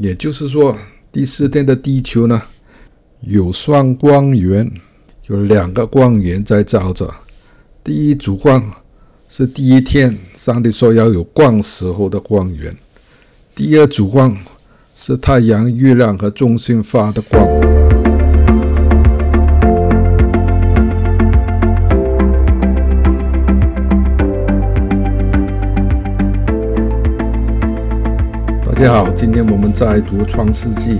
也就是说，第四天的地球呢，有双光源，有两个光源在照着。第一组光是第一天上帝说要有光时候的光源，第二组光是太阳、月亮和中心发的光。大家好，今天我们在读创世纪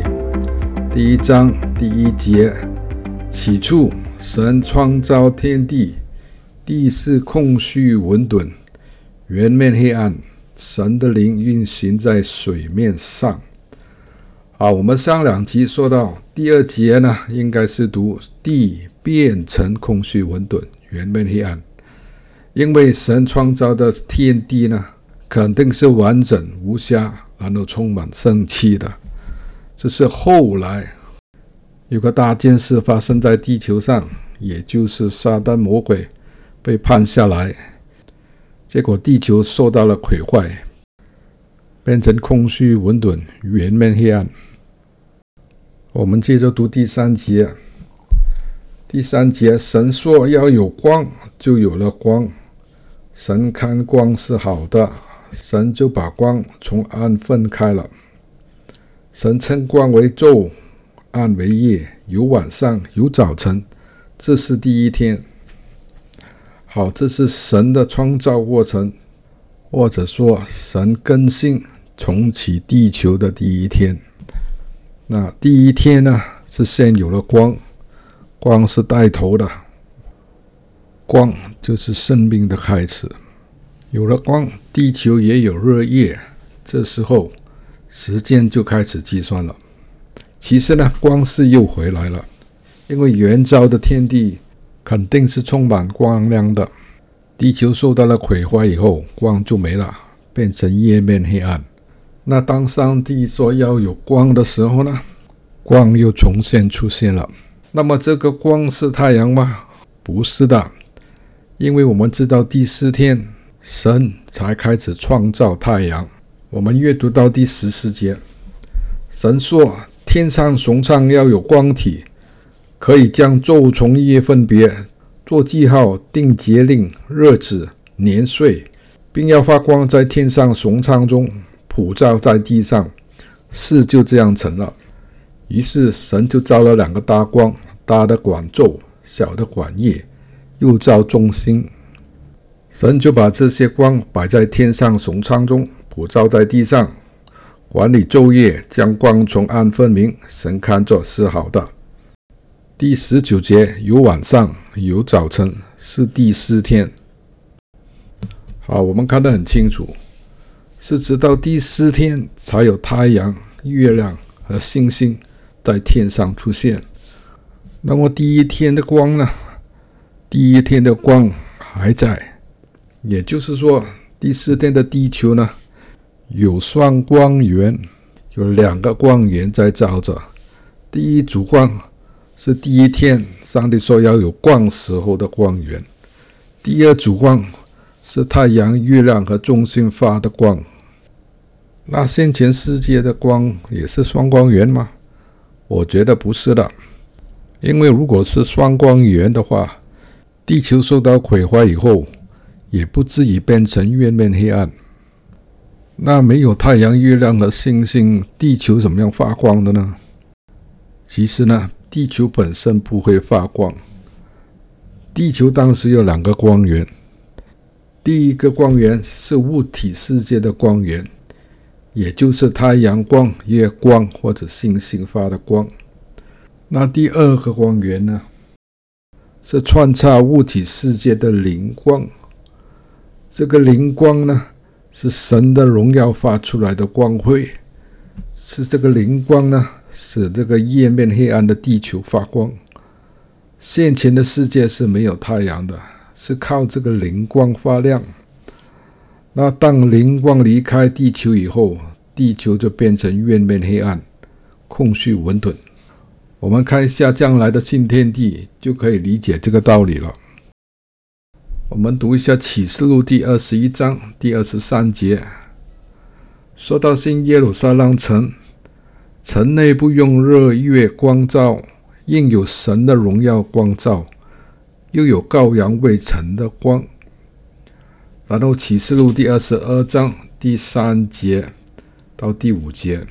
第一章第一节。起初，神创造天地，地是空虚混沌，圆面黑暗，神的灵运行在水面上。好，我们上两集说到第二节呢，应该是读地变成空虚混沌，圆面黑暗，因为神创造的天地呢，肯定是完整无瑕。然后充满生气的，这是后来有个大件事发生在地球上，也就是撒旦魔鬼被判下来，结果地球受到了毁坏，变成空虚混沌、圆面黑暗。我们接着读第三节，第三节，神说要有光，就有了光。神看光是好的。神就把光从暗分开了。神称光为昼，暗为夜，有晚上，有早晨。这是第一天。好，这是神的创造过程，或者说神更新重启地球的第一天。那第一天呢，是先有了光，光是带头的，光就是生命的开始。有了光，地球也有热液，这时候时间就开始计算了。其实呢，光是又回来了，因为原造的天地肯定是充满光亮的。地球受到了毁坏以后，光就没了，变成夜面黑暗。那当上帝说要有光的时候呢，光又重现出现了。那么这个光是太阳吗？不是的，因为我们知道第四天。神才开始创造太阳。我们阅读到第十四节，神说：“天上穹苍要有光体，可以将昼从夜分别，做记号，定节令、日子、年岁，并要发光在天上穹苍中，普照在地上。”事就这样成了。于是神就造了两个大光，大的管昼，小的管夜，又造众星。神就把这些光摆在天上穹苍中，普照在地上，管理昼夜，将光从暗分明。神看作是好的。第十九节，有晚上，有早晨，是第四天。好，我们看得很清楚，是直到第四天才有太阳、月亮和星星在天上出现。那么第一天的光呢？第一天的光还在。也就是说，第四天的地球呢，有双光源，有两个光源在照着。第一组光是第一天上帝说要有光时候的光源，第二组光是太阳、月亮和中心发的光。那先前世界的光也是双光源吗？我觉得不是的，因为如果是双光源的话，地球受到毁坏以后。也不至于变成月面黑暗。那没有太阳、月亮和星星，地球怎么样发光的呢？其实呢，地球本身不会发光。地球当时有两个光源，第一个光源是物体世界的光源，也就是太阳光、月光或者星星发的光。那第二个光源呢，是穿插物体世界的灵光。这个灵光呢，是神的荣耀发出来的光辉，是这个灵光呢，使这个夜面黑暗的地球发光。先前的世界是没有太阳的，是靠这个灵光发亮。那当灵光离开地球以后，地球就变成渊面黑暗、空虚混沌。我们看一下将来的新天地，就可以理解这个道理了。我们读一下《启示录》第二十一章第二十三节，说到新耶路撒冷城城内不用日月光照，应有神的荣耀光照，又有羔羊为城的光。然后启示录第二十二章第三节到第五节，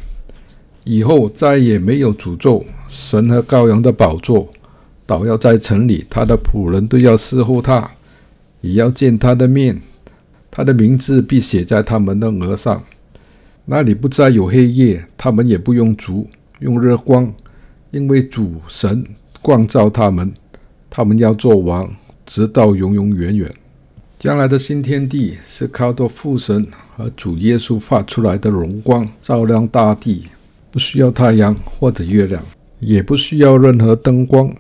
以后再也没有诅咒，神和羔羊的宝座倒要在城里，他的仆人都要侍候他，也要见他的面，他的名字必写在他们的额上。那里不再有黑夜，他们也不用烛，用日光，因为主神光照他们，他们要做王，直到永永远远。将来的新天地是靠着父神和主耶稣发出来的荣光照亮大地，不需要太阳或者月亮，也不需要任何灯光。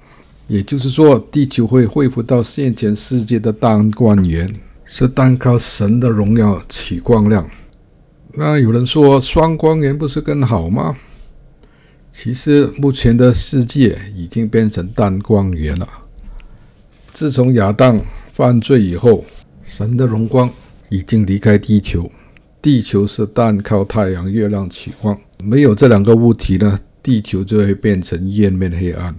也就是说，地球会恢复到先前世界的单光源，是单靠神的荣耀起光亮。那有人说双光源不是更好吗？其实目前的世界已经变成单光源了。自从亚当犯罪以后，神的荣光已经离开地球，地球是单靠太阳、月亮起光。没有这两个物体呢，地球就会变成渊面黑暗。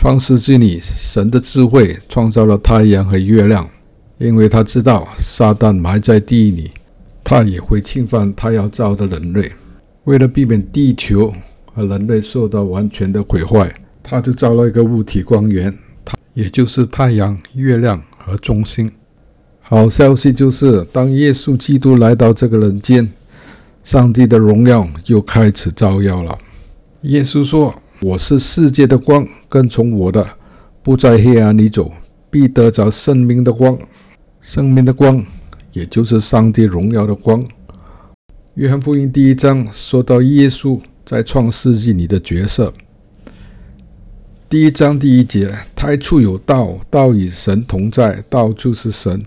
创世纪里，神的智慧创造了太阳和月亮，因为他知道撒旦埋在地里。他也会侵犯他要造的人类，为了避免地球和人类受到完全的毁坏，他就造了一个物体光源，它也就是太阳、月亮和中心。好消息就是，当耶稣基督来到这个人间，上帝的荣耀就开始照耀了。耶稣说：“我是世界的光，跟从我的，不在黑暗里走，必得着生命的光。生命的光。”也就是上帝荣耀的光。约翰福音第一章说到耶稣在创世纪里的角色。第一章第一节：太初有道，道与神同在，道就是神。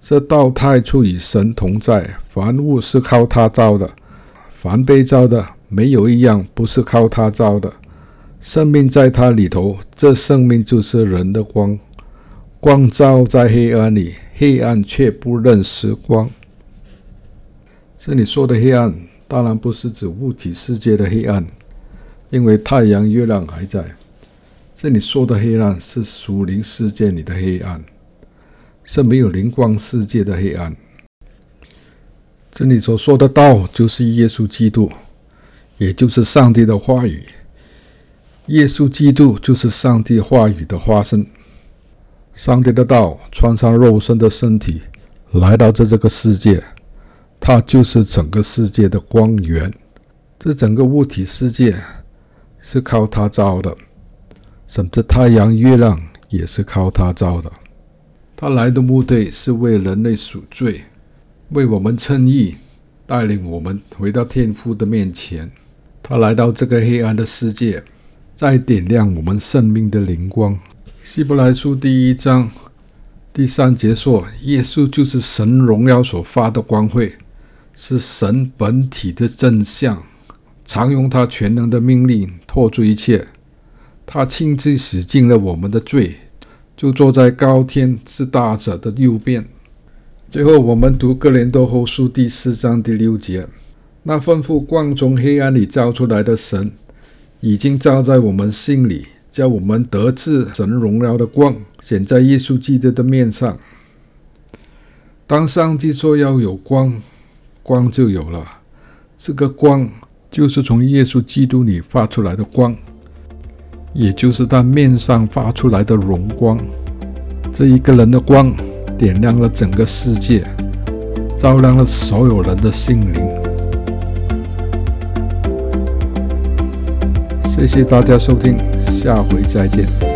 这道太初与神同在，凡物是靠他造的，凡被造的没有一样不是靠他造的。生命在他里头，这生命就是人的光。光照在黑暗里。黑暗却不认识光。这里说的黑暗，当然不是指物体世界的黑暗，因为太阳、月亮还在。这里说的黑暗是属灵世界里的黑暗，是没有灵光世界的黑暗。这里所说的道，就是耶稣基督，也就是上帝的话语。耶稣基督就是上帝话语的化身。上帝的道穿上肉身的身体，来到这这个世界，它就是整个世界的光源。这整个物体世界是靠他造的，甚至太阳、月亮也是靠他造的。他来的目的是为人类赎罪，为我们称义，带领我们回到天父的面前。他来到这个黑暗的世界，再点亮我们生命的灵光。希伯来书第一章第三节说：“耶稣就是神荣耀所发的光辉，是神本体的真相，常用他全能的命令托住一切。他亲自洗净了我们的罪，就坐在高天之大者的右边。”最后，我们读哥林多后书第四章第六节：“那吩咐光从黑暗里照出来的神，已经照在我们心里。”叫我们得知神荣耀的光显在耶稣基督的面上。当上帝说要有光，光就有了。这个光就是从耶稣基督里发出来的光，也就是他面上发出来的荣光。这一个人的光点亮了整个世界，照亮了所有人的心灵。谢谢大家收听。下回再见。